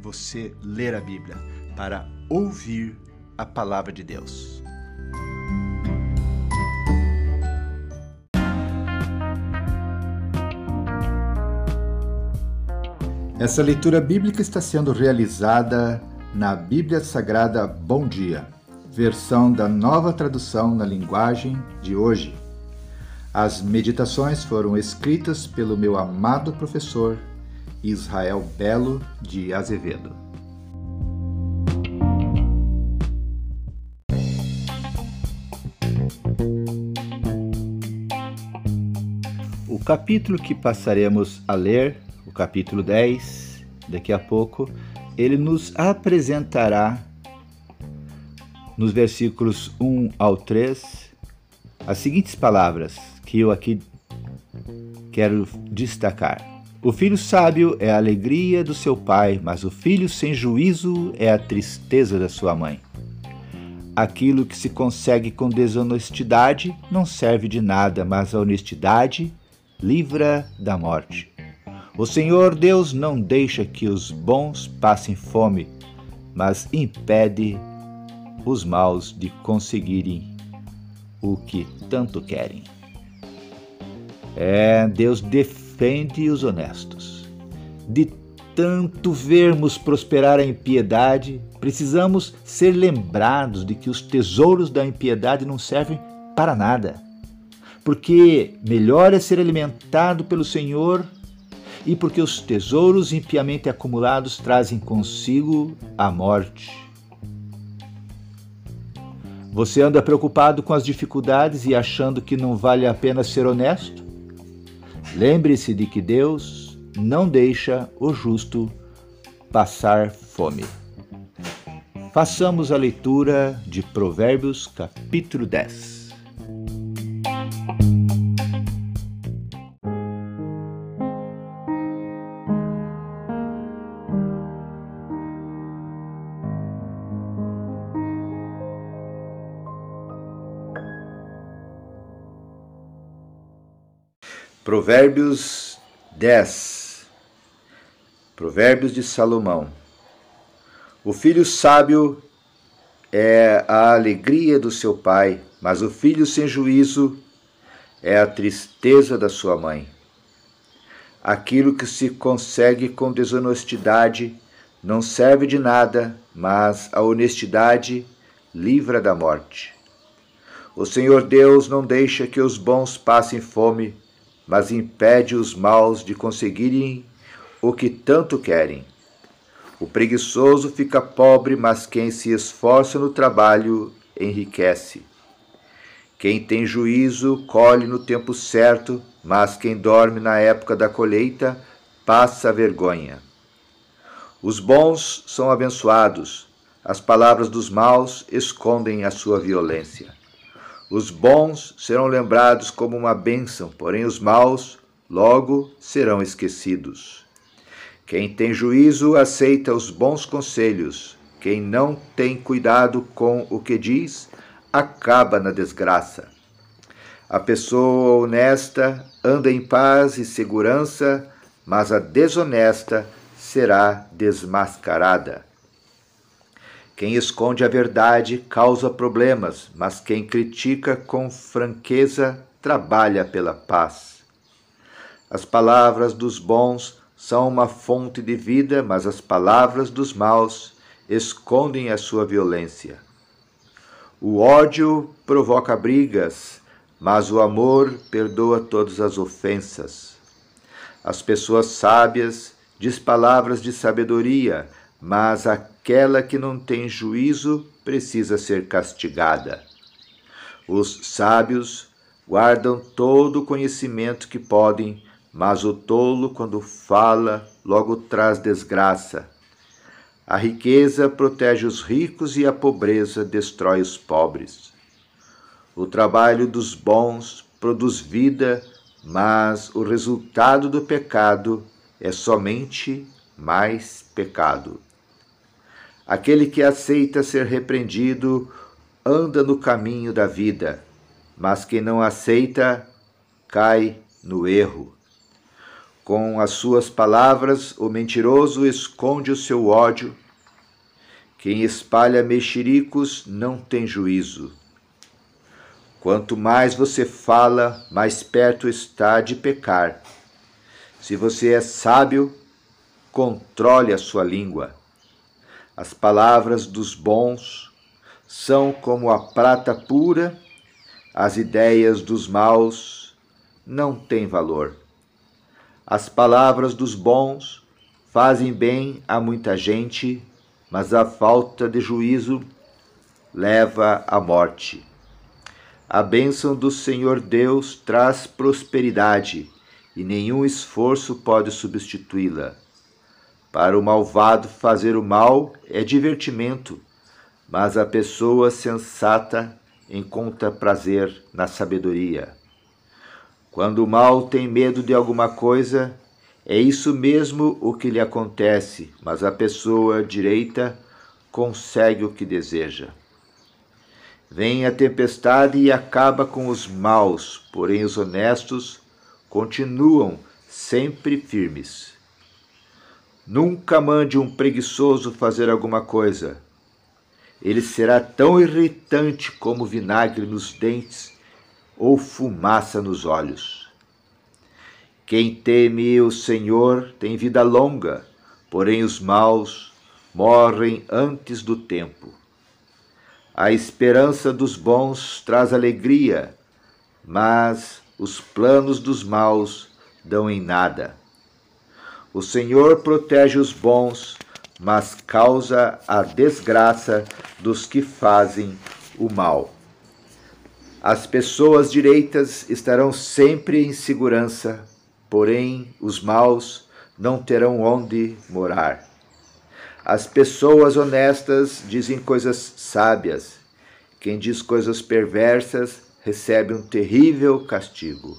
você ler a Bíblia para ouvir a palavra de Deus. Essa leitura bíblica está sendo realizada na Bíblia Sagrada Bom Dia, versão da nova tradução na linguagem de hoje. As meditações foram escritas pelo meu amado professor Israel Belo de Azevedo. O capítulo que passaremos a ler o capítulo 10, daqui a pouco, ele nos apresentará nos versículos 1 ao 3 as seguintes palavras que eu aqui quero destacar. O filho sábio é a alegria do seu pai, mas o filho sem juízo é a tristeza da sua mãe. Aquilo que se consegue com desonestidade não serve de nada, mas a honestidade livra da morte. O Senhor Deus não deixa que os bons passem fome, mas impede os maus de conseguirem o que tanto querem. É, Deus defende os honestos. De tanto vermos prosperar a impiedade, precisamos ser lembrados de que os tesouros da impiedade não servem para nada. Porque melhor é ser alimentado pelo Senhor e porque os tesouros impiamente acumulados trazem consigo a morte. Você anda preocupado com as dificuldades e achando que não vale a pena ser honesto? Lembre-se de que Deus não deixa o justo passar fome. Façamos a leitura de Provérbios, capítulo 10. Provérbios 10 Provérbios de Salomão O filho sábio é a alegria do seu pai, mas o filho sem juízo é a tristeza da sua mãe. Aquilo que se consegue com desonestidade não serve de nada, mas a honestidade livra da morte. O Senhor Deus não deixa que os bons passem fome, mas impede os maus de conseguirem o que tanto querem. O preguiçoso fica pobre, mas quem se esforça no trabalho enriquece. Quem tem juízo colhe no tempo certo, mas quem dorme na época da colheita passa vergonha. Os bons são abençoados, as palavras dos maus escondem a sua violência. Os bons serão lembrados como uma bênção, porém os maus logo serão esquecidos. Quem tem juízo aceita os bons conselhos, quem não tem cuidado com o que diz, acaba na desgraça. A pessoa honesta anda em paz e segurança, mas a desonesta será desmascarada. Quem esconde a verdade causa problemas, mas quem critica com franqueza trabalha pela paz. As palavras dos bons são uma fonte de vida, mas as palavras dos maus escondem a sua violência. O ódio provoca brigas, mas o amor perdoa todas as ofensas. As pessoas sábias diz palavras de sabedoria, mas aquela que não tem juízo precisa ser castigada. Os sábios guardam todo o conhecimento que podem, mas o tolo, quando fala, logo traz desgraça. A riqueza protege os ricos e a pobreza destrói os pobres. O trabalho dos bons produz vida, mas o resultado do pecado é somente mais pecado. Aquele que aceita ser repreendido anda no caminho da vida, mas quem não aceita cai no erro. Com as suas palavras, o mentiroso esconde o seu ódio. Quem espalha mexericos não tem juízo. Quanto mais você fala, mais perto está de pecar. Se você é sábio, controle a sua língua. As palavras dos bons são como a prata pura, as ideias dos maus não têm valor. As palavras dos bons fazem bem a muita gente, mas a falta de juízo leva à morte. A bênção do Senhor Deus traz prosperidade e nenhum esforço pode substituí-la. Para o malvado, fazer o mal é divertimento, mas a pessoa sensata encontra prazer na sabedoria. Quando o mal tem medo de alguma coisa, é isso mesmo o que lhe acontece, mas a pessoa direita consegue o que deseja. Vem a tempestade e acaba com os maus, porém os honestos continuam sempre firmes. Nunca mande um preguiçoso fazer alguma coisa. Ele será tão irritante como vinagre nos dentes ou fumaça nos olhos. Quem teme o Senhor tem vida longa, porém os maus morrem antes do tempo. A esperança dos bons traz alegria, mas os planos dos maus dão em nada. O Senhor protege os bons, mas causa a desgraça dos que fazem o mal. As pessoas direitas estarão sempre em segurança, porém os maus não terão onde morar. As pessoas honestas dizem coisas sábias. Quem diz coisas perversas recebe um terrível castigo.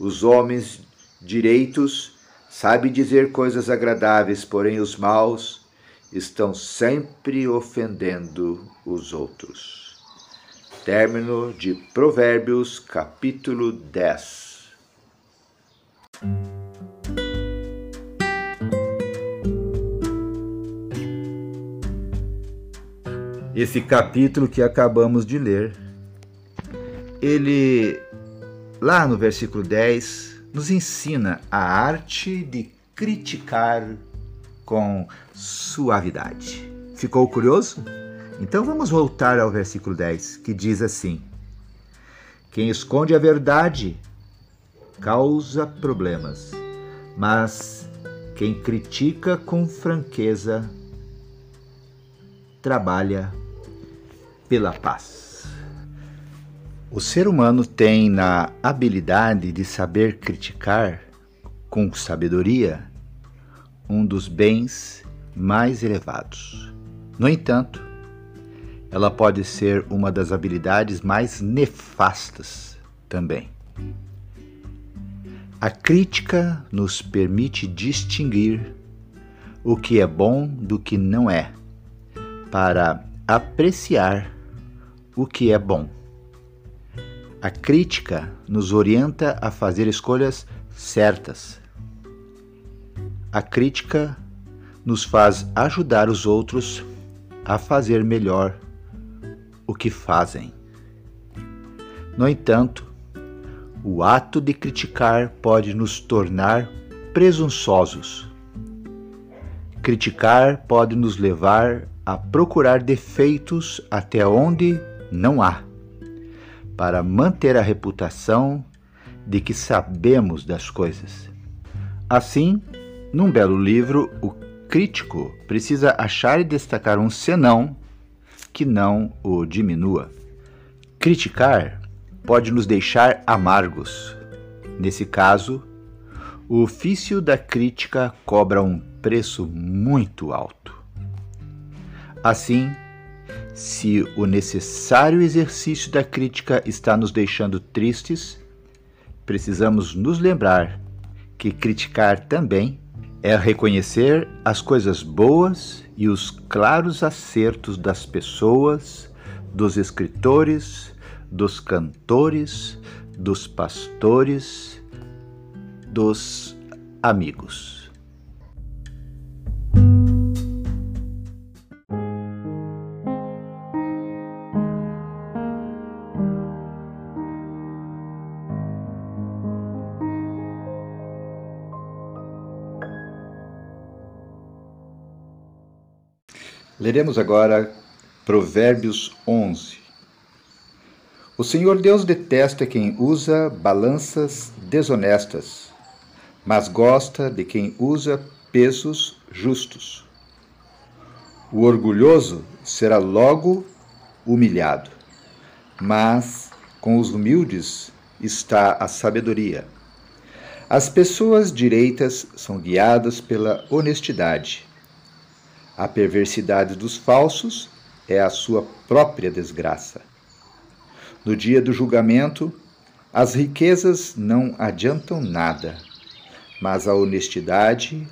Os homens direitos Sabe dizer coisas agradáveis, porém os maus estão sempre ofendendo os outros. Término de Provérbios, capítulo 10. Esse capítulo que acabamos de ler, ele, lá no versículo 10, nos ensina a arte de criticar com suavidade. Ficou curioso? Então vamos voltar ao versículo 10, que diz assim: Quem esconde a verdade causa problemas, mas quem critica com franqueza trabalha pela paz. O ser humano tem na habilidade de saber criticar com sabedoria um dos bens mais elevados. No entanto, ela pode ser uma das habilidades mais nefastas também. A crítica nos permite distinguir o que é bom do que não é, para apreciar o que é bom. A crítica nos orienta a fazer escolhas certas. A crítica nos faz ajudar os outros a fazer melhor o que fazem. No entanto, O ato de criticar pode nos tornar presunçosos. Criticar pode nos levar a procurar defeitos até onde não há, para manter a reputação de que sabemos das coisas. Assim, num belo livro, o crítico precisa achar e destacar um senão que não o diminua. Criticar pode nos deixar amargos. Nesse caso, o ofício da crítica cobra um preço muito alto. Assim, se o necessário exercício da crítica está nos deixando tristes, precisamos nos lembrar que criticar também é reconhecer as coisas boas e os claros acertos das pessoas, dos escritores, dos cantores, dos pastores, dos amigos. Leremos agora Provérbios 11. O Senhor Deus detesta quem usa balanças desonestas, mas gosta de quem usa pesos justos. O orgulhoso será logo humilhado, mas com os humildes está a sabedoria. As pessoas direitas são guiadas pela honestidade a perversidade dos falsos é a sua própria desgraça. No dia do julgamento, as riquezas não adiantam nada, mas a honestidade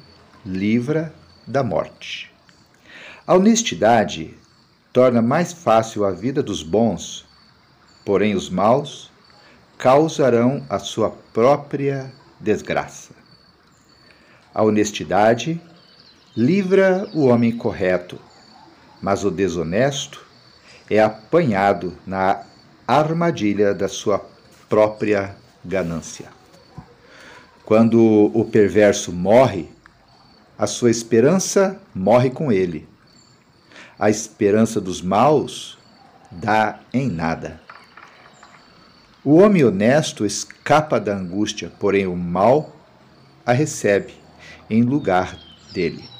livra da morte. A honestidade torna mais fácil a vida dos bons, porém os maus causarão a sua própria desgraça. A honestidade livra o homem correto, mas o desonesto é apanhado na armadilha da sua própria ganância. Quando o perverso morre, a sua esperança morre com ele. A esperança dos maus dá em nada. O homem honesto escapa da angústia, porém o mal a recebe em lugar dele.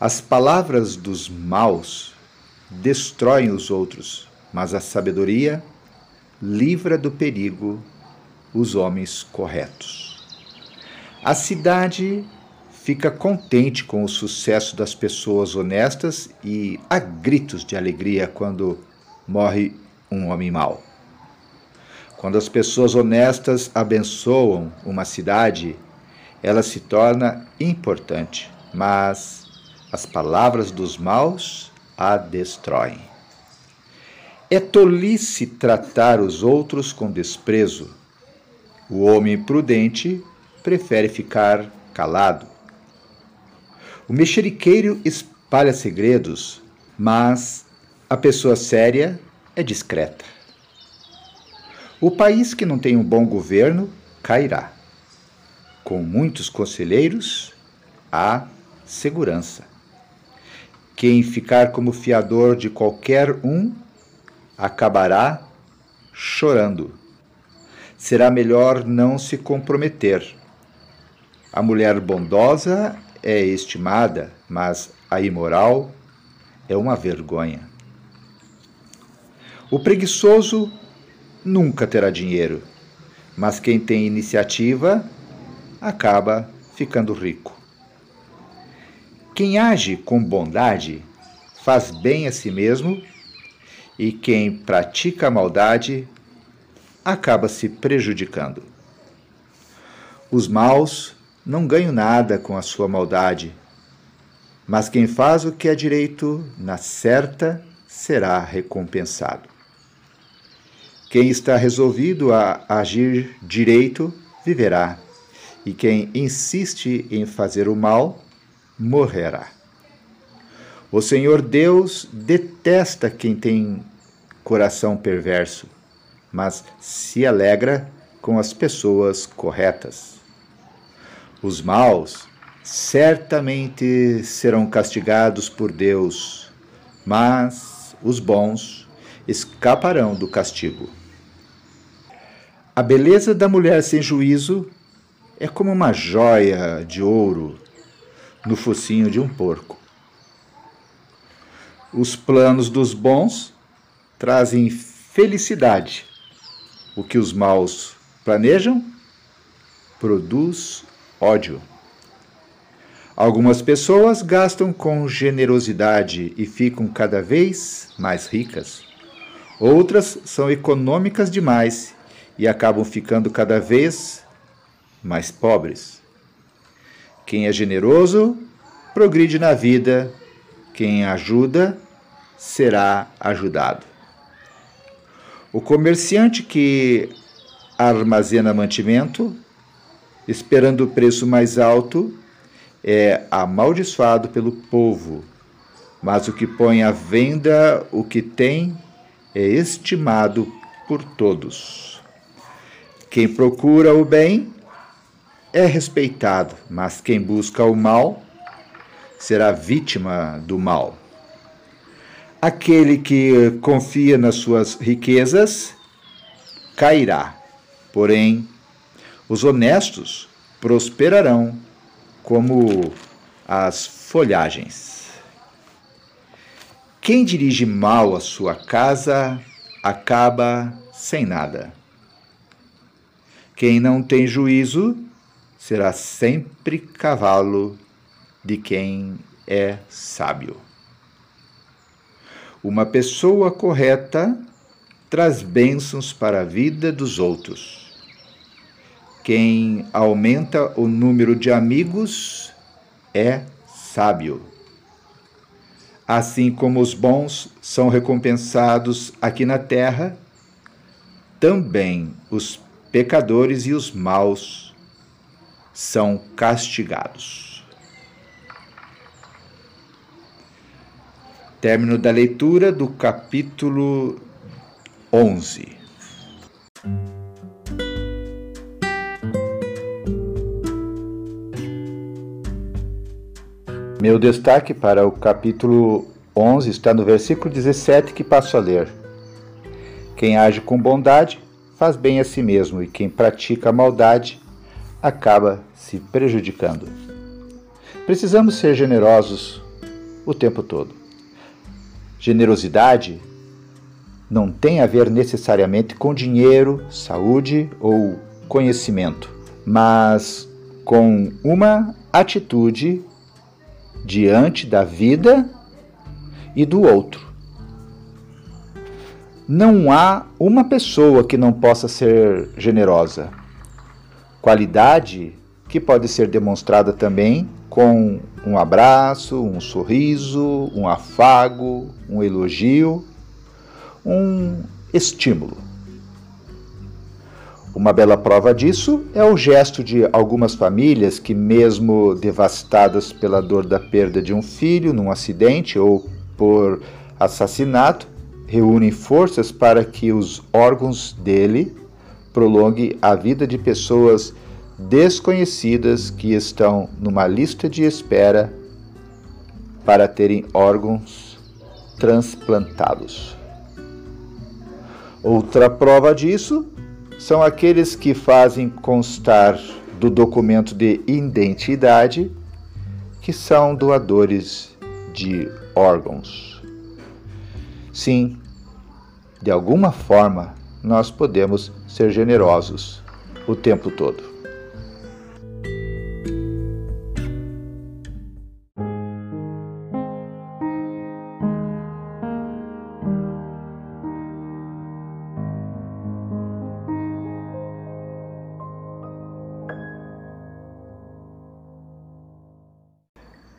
As palavras dos maus destroem os outros, mas a sabedoria livra do perigo os homens corretos. A cidade fica contente com o sucesso das pessoas honestas e há gritos de alegria quando morre um homem mau. Quando as pessoas honestas abençoam uma cidade, ela se torna importante, mas as palavras dos maus a destroem. É tolice tratar os outros com desprezo. O homem prudente prefere ficar calado. O mexeriqueiro espalha segredos, mas a pessoa séria é discreta. O país que não tem um bom governo cairá. Com muitos conselheiros, há segurança. Quem ficar como fiador de qualquer um acabará chorando. Será melhor não se comprometer. A mulher bondosa é estimada, mas a imoral é uma vergonha. O preguiçoso nunca terá dinheiro, mas quem tem iniciativa acaba ficando rico. Quem age com bondade faz bem a si mesmo, e quem pratica a maldade acaba se prejudicando. Os maus não ganham nada com a sua maldade, mas quem faz o que é direito na certa será recompensado. Quem está resolvido a agir direito viverá, e quem insiste em fazer o mal morrerá. O Senhor Deus detesta quem tem coração perverso, mas se alegra com as pessoas corretas. Os maus certamente serão castigados por Deus, mas os bons escaparão do castigo. A beleza da mulher sem juízo é como uma joia de ouro no focinho de um porco. Os planos dos bons trazem felicidade. O que os maus planejam produz ódio. Algumas pessoas gastam com generosidade e ficam cada vez mais ricas. Outras são econômicas demais e acabam ficando cada vez mais pobres. Quem é generoso progride na vida, quem ajuda será ajudado. O comerciante que armazena mantimento, esperando o preço mais alto, é amaldiçoado pelo povo, mas o que põe à venda o que tem é estimado por todos. Quem procura o bem é respeitado, mas quem busca o mal será vítima do mal. Aquele que confia nas suas riquezas cairá, porém, os honestos prosperarão como as folhagens. Quem dirige mal a sua casa acaba sem nada. Quem não tem juízo será sempre cavalo de quem é sábio. Uma pessoa correta traz bênçãos para a vida dos outros quem aumenta o número de amigos é sábio. Assim como os bons são recompensados aqui na terra, também os pecadores e os maus são castigados. Término da leitura do capítulo 11. Meu destaque para o capítulo 11 está no versículo 17 que passo a ler. Quem age com bondade faz bem a si mesmo, e quem pratica maldade acaba se prejudicando. Precisamos ser generosos o tempo todo. Generosidade não tem a ver necessariamente com dinheiro, saúde ou conhecimento, mas com uma atitude diante da vida e do outro. Não há uma pessoa que não possa ser generosa. Qualidade que pode ser demonstrada também com um abraço, um sorriso, um afago, um elogio, um estímulo. Uma bela prova disso é o gesto de algumas famílias que, mesmo devastadas pela dor da perda de um filho num acidente ou por assassinato, reúnem forças para que os órgãos dele prolonguem a vida de pessoas desconhecidas que estão numa lista de espera para terem órgãos transplantados. Outra prova disso são aqueles que fazem constar do documento de identidade que são doadores de órgãos. Sim, de alguma forma nós podemos ser generosos o tempo todo.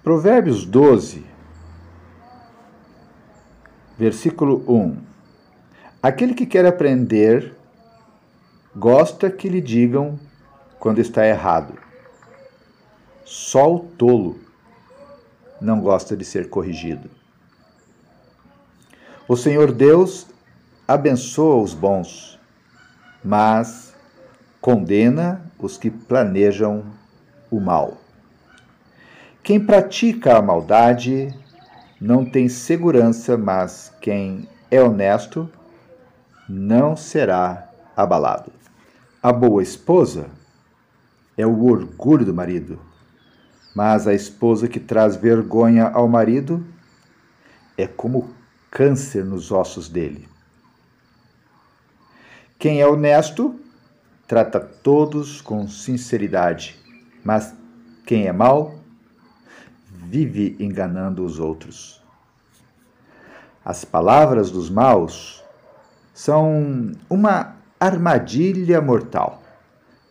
Provérbios 12, versículo 1. Aquele que quer aprender gosta que lhe digam quando está errado. Só o tolo não gosta de ser corrigido. O Senhor Deus abençoa os bons, mas condena os que planejam o mal. Quem pratica a maldade não tem segurança, mas quem é honesto não será abalado. A boa esposa é o orgulho do marido, mas a esposa que traz vergonha ao marido é como câncer nos ossos dele. Quem é honesto trata todos com sinceridade, mas quem é mau vive enganando os outros. As palavras dos maus são uma armadilha mortal,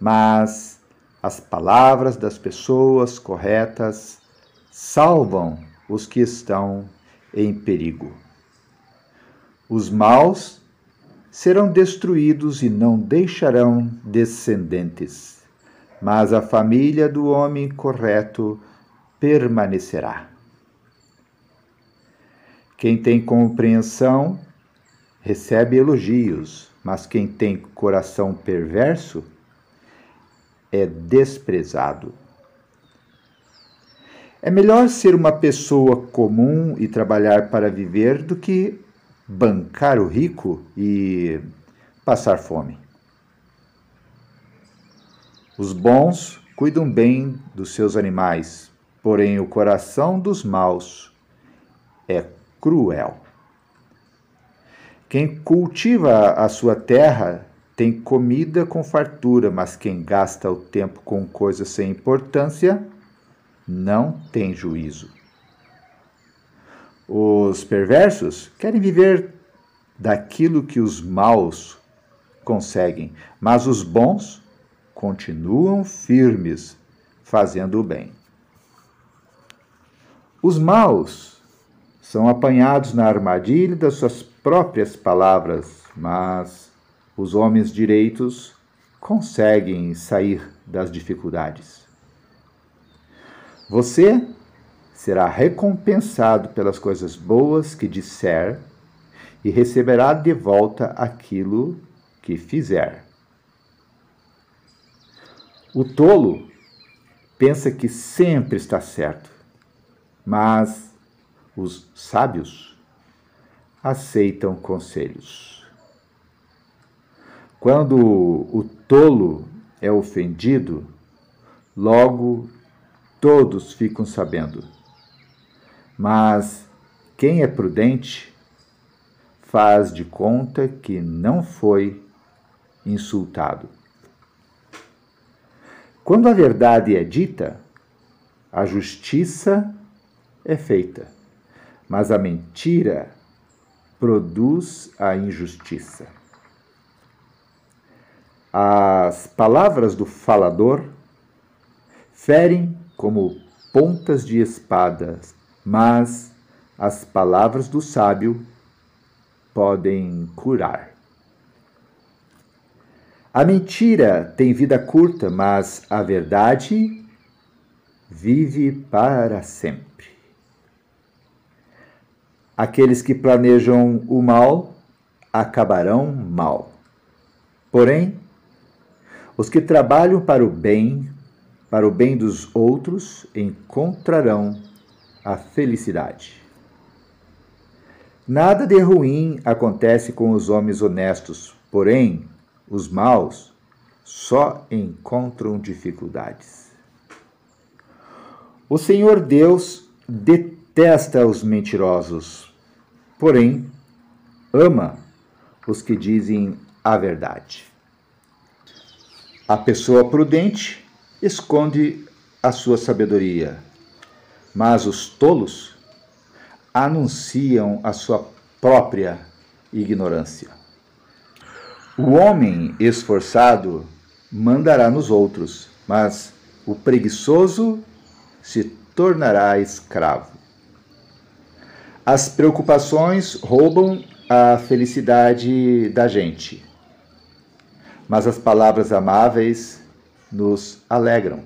mas as palavras das pessoas corretas salvam os que estão em perigo. Os maus serão destruídos e não deixarão descendentes, mas a família do homem correto permanecerá. Quem tem compreensão recebe elogios, mas quem tem coração perverso é desprezado. É melhor ser uma pessoa comum e trabalhar para viver do que bancar o rico e passar fome. Os bons cuidam bem dos seus animais, porém o coração dos maus é cruel. Quem cultiva a sua terra tem comida com fartura, mas quem gasta o tempo com coisas sem importância não tem juízo. Os perversos querem viver daquilo que os maus conseguem, mas os bons continuam firmes fazendo o bem. Os maus são apanhados na armadilha das suas próprias palavras, mas os homens direitos conseguem sair das dificuldades. Você será recompensado pelas coisas boas que disser e receberá de volta aquilo que fizer. O tolo pensa que sempre está certo, mas os sábios aceitam conselhos. Quando o tolo é ofendido, logo todos ficam sabendo. Mas quem é prudente faz de conta que não foi insultado. Quando a verdade é dita, a justiça é feita, mas a mentira produz a injustiça. As palavras do falador ferem como pontas de espadas, mas as palavras do sábio podem curar. A mentira tem vida curta, mas a verdade vive para sempre. Aqueles que planejam o mal acabarão mal. Porém, os que trabalham para o bem, para o bem dos outros, encontrarão a felicidade. Nada de ruim acontece com os homens honestos, porém, os maus só encontram dificuldades. O Senhor Deus detesta os mentirosos, porém, ama os que dizem a verdade. A pessoa prudente esconde a sua sabedoria, mas os tolos anunciam a sua própria ignorância. O homem esforçado mandará nos outros, mas o preguiçoso se tornará escravo. As preocupações roubam a felicidade da gente mas as palavras amáveis nos alegram.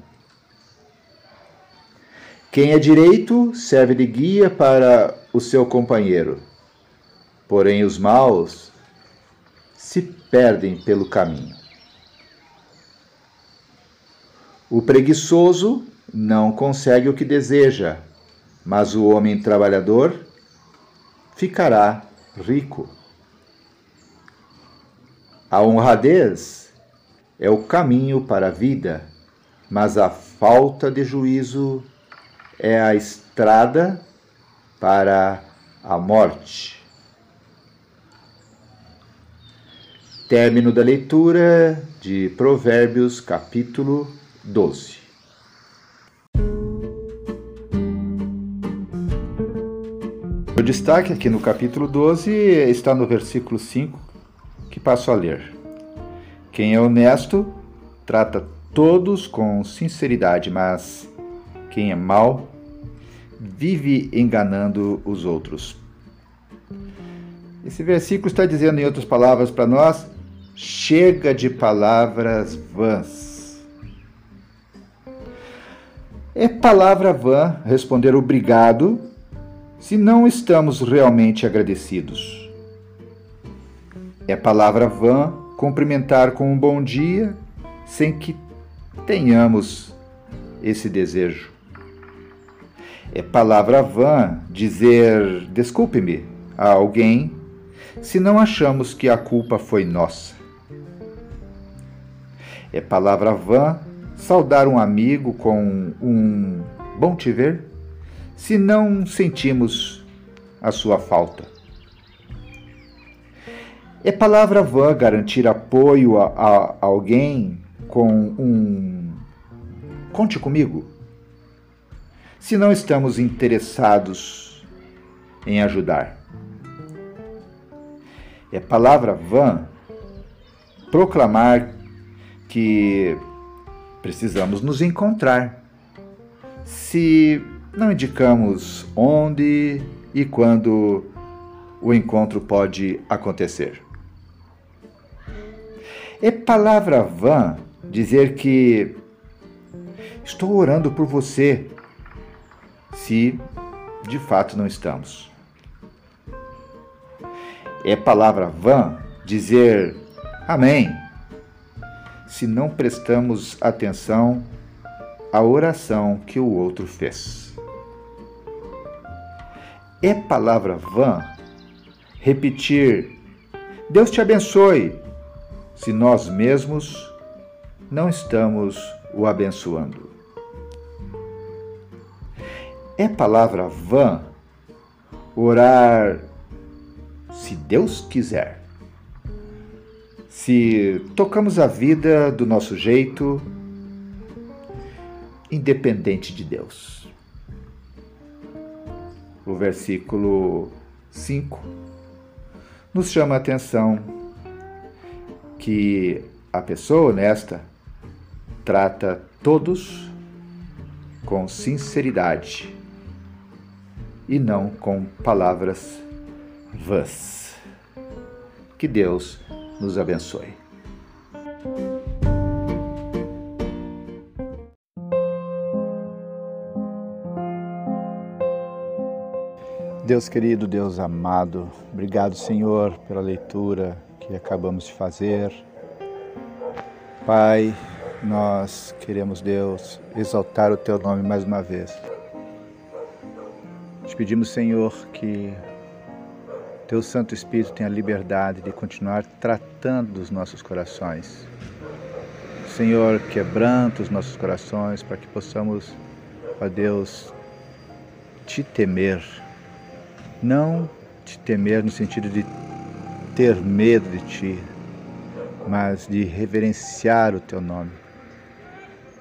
Quem é direito serve de guia para o seu companheiro, porém os maus se perdem pelo caminho. O preguiçoso não consegue o que deseja, mas o homem trabalhador ficará rico. A honradez é o caminho para a vida, mas a falta de juízo é a estrada para a morte. Término da leitura de Provérbios, capítulo 12. Destaque aqui no capítulo 12 está no versículo 5, que passo a ler. Quem é honesto trata todos com sinceridade, mas quem é mau vive enganando os outros. Esse versículo está dizendo, em outras palavras, para nós: chega de palavras vãs. É palavra vã responder obrigado se não estamos realmente agradecidos. É palavra vã cumprimentar com um bom dia sem que tenhamos esse desejo. É palavra vã dizer desculpe-me a alguém se não achamos que a culpa foi nossa. É palavra vã saudar um amigo com um bom te ver se não sentimos a sua falta. É palavra vã garantir apoio a, a alguém com um conte comigo. Se não estamos interessados em ajudar. É palavra vã proclamar que precisamos nos encontrar. Se não indicamos onde e quando o encontro pode acontecer. É palavra vã dizer que estou orando por você, se de fato não estamos. É palavra vã dizer amém, se não prestamos atenção à oração que o outro fez. É palavra vã repetir Deus te abençoe se nós mesmos não estamos o abençoando. É palavra vã orar se Deus quiser. Se tocamos a vida do nosso jeito, independente de Deus o versículo 5, nos chama a atenção que a pessoa honesta trata todos com sinceridade e não com palavras vãs. Que Deus nos abençoe. Deus querido, Deus amado, obrigado, Senhor, pela leitura que acabamos de fazer. Pai, nós queremos, Deus, exaltar o Teu nome mais uma vez. Te pedimos, Senhor, que Teu Santo Espírito tenha liberdade de continuar tratando dos nossos corações. Senhor, quebranta os nossos corações para que possamos, ó Deus, te temer não te temer no sentido de ter medo de ti, mas de reverenciar o teu nome.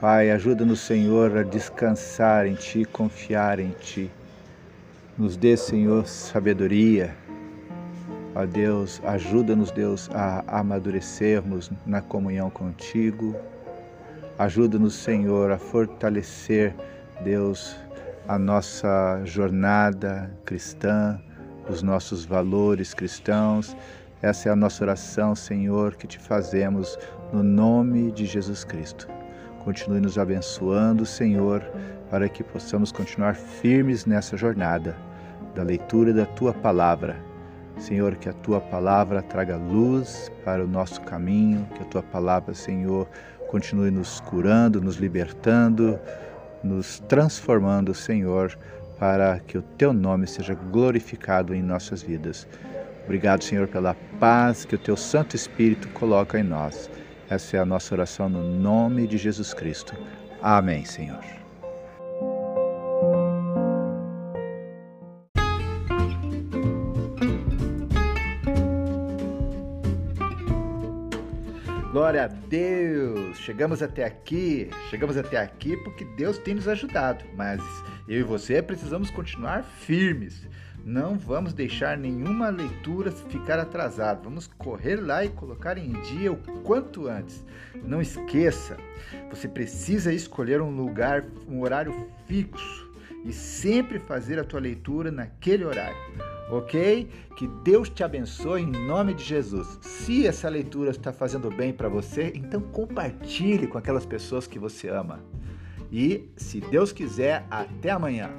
Pai, ajuda-nos, Senhor, a descansar em ti, confiar em ti. Nos dê, Senhor, sabedoria. Ó Deus, ajuda-nos, Deus, a amadurecermos na comunhão contigo. Ajuda-nos, Senhor, a fortalecer, Deus, a nossa jornada cristã, os nossos valores cristãos. Essa é a nossa oração, Senhor, que te fazemos no nome de Jesus Cristo. Continue nos abençoando, Senhor, para que possamos continuar firmes nessa jornada da leitura da tua palavra. Senhor, que a tua palavra traga luz para o nosso caminho, que a tua palavra, Senhor, continue nos curando, nos libertando, nos transformando, Senhor, para que o teu nome seja glorificado em nossas vidas. Obrigado, Senhor, pela paz que o teu Santo Espírito coloca em nós. Essa é a nossa oração no nome de Jesus Cristo. Amém, Senhor. Glória a Deus! Chegamos até aqui, chegamos até aqui porque Deus tem nos ajudado, mas eu e você precisamos continuar firmes. Não vamos deixar nenhuma leitura ficar atrasada. Vamos correr lá e colocar em dia o quanto antes. Não esqueça, você precisa escolher um lugar, um horário fixo e sempre fazer a tua leitura naquele horário ok? Que Deus te abençoe em nome de Jesus. Se essa leitura está fazendo bem para você, então compartilhe com aquelas pessoas que você ama. E, se Deus quiser, até amanhã.